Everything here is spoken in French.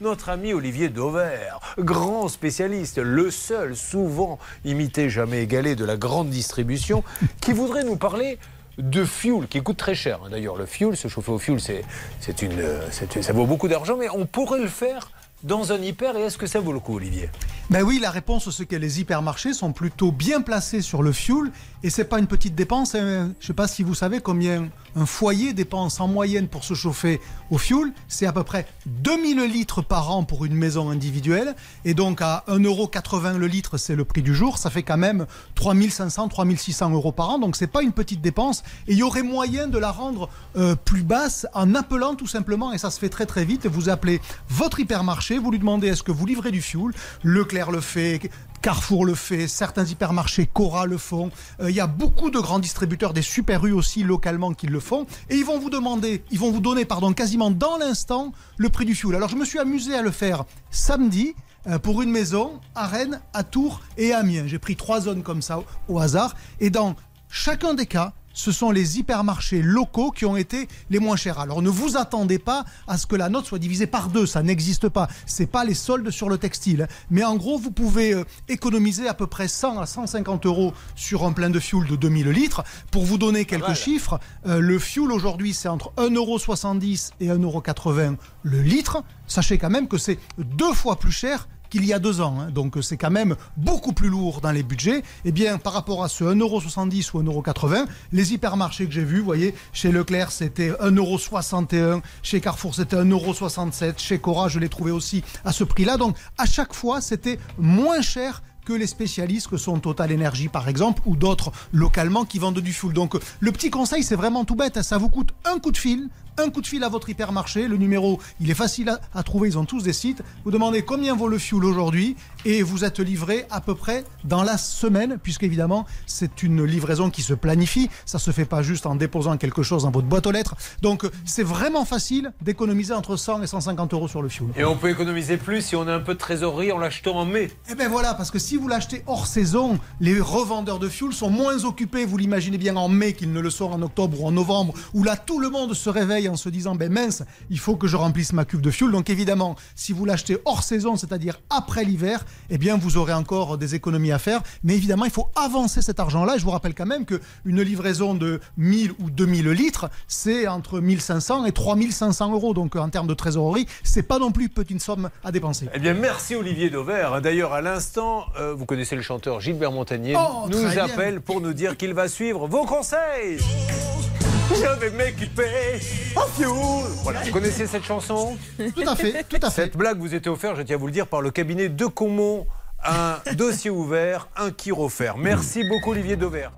notre ami Olivier Dauvert, grand spécialiste, le seul, souvent imité, jamais égalé de la grande distribution, qui voudrait nous parler de fuel qui coûte très cher. D'ailleurs, le fuel, se chauffer au fuel, c'est une, ça vaut beaucoup d'argent, mais on pourrait le faire dans un hyper et est-ce que ça vaut le coup, Olivier? Ben oui, la réponse c'est que les hypermarchés sont plutôt bien placés sur le fuel et c'est pas une petite dépense. Hein. Je ne sais pas si vous savez combien un foyer dépense en moyenne pour se chauffer au fuel. C'est à peu près 2000 litres par an pour une maison individuelle. Et donc à 1,80€ le litre, c'est le prix du jour. Ça fait quand même 3500, 3600 euros par an. Donc c'est pas une petite dépense. Et il y aurait moyen de la rendre euh, plus basse en appelant tout simplement, et ça se fait très très vite, vous appelez votre hypermarché, vous lui demandez est-ce que vous livrez du fuel? Leclerc le fait, Carrefour le fait, certains hypermarchés Cora le font. Euh, il y a beaucoup de grands distributeurs, des super rues aussi localement qui le font. Et ils vont vous demander, ils vont vous donner, pardon, quasiment dans l'instant le prix du fuel. Alors je me suis amusé à le faire samedi euh, pour une maison à Rennes, à Tours et à Amiens. J'ai pris trois zones comme ça au hasard. Et dans chacun des cas, ce sont les hypermarchés locaux qui ont été les moins chers. Alors ne vous attendez pas à ce que la note soit divisée par deux, ça n'existe pas. C'est pas les soldes sur le textile. Mais en gros, vous pouvez euh, économiser à peu près 100 à 150 euros sur un plein de fuel de 2000 litres. Pour vous donner quelques chiffres, euh, le fuel aujourd'hui c'est entre 1,70€ et 1,80€ le litre. Sachez quand même que c'est deux fois plus cher qu'il y a deux ans. Hein. Donc c'est quand même beaucoup plus lourd dans les budgets. Eh bien, par rapport à ce 1,70€ ou 1,80€, les hypermarchés que j'ai vus, vous voyez, chez Leclerc c'était 1,61€, chez Carrefour c'était 1,67€, chez Cora je l'ai trouvé aussi à ce prix-là. Donc à chaque fois c'était moins cher que les spécialistes que sont Total Energy par exemple ou d'autres localement qui vendent du fuel. Donc le petit conseil c'est vraiment tout bête, hein. ça vous coûte un coup de fil, un coup de fil à votre hypermarché. Le numéro, il est facile à, trouver, ils ont tous des sites. Vous demandez combien vaut le fuel aujourd'hui et vous êtes livré à peu près dans la semaine, puisqu'évidemment, c'est une livraison qui se planifie. Ça se fait pas juste en déposant quelque chose dans votre boîte aux lettres. Donc, c'est vraiment facile d'économiser entre 100 et 150 euros sur le fuel. Et on peut économiser plus si on a un peu de trésorerie en l'achetant en mai. Eh bien voilà, parce que si vous l'achetez hors saison, les revendeurs de fuel sont moins occupés, vous l'imaginez bien, en mai qu'ils ne le sont en octobre ou en novembre, où là, tout le monde se réveille en se disant ben mince, il faut que je remplisse ma cuve de fuel. Donc évidemment, si vous l'achetez hors saison, c'est-à-dire après l'hiver, eh bien vous aurez encore des économies à faire. Mais évidemment, il faut avancer cet argent-là. Je vous rappelle quand même qu'une livraison de 1000 ou 2000 litres, c'est entre 1500 et 3500 euros. Donc en termes de trésorerie, c'est pas non plus petite somme à dépenser. Eh bien, merci Olivier Dauvert. D'ailleurs, à l'instant, euh, vous connaissez le chanteur Gilbert Montagnier, oh, nous appelle pour nous dire qu'il va suivre vos conseils. Je vais m'équiper en. Voilà, vous connaissez cette chanson Tout à fait, tout à fait. Cette blague vous était offerte, je tiens à vous le dire, par le cabinet de Comont. Un dossier ouvert, un qui offert. Merci beaucoup Olivier Dauvert.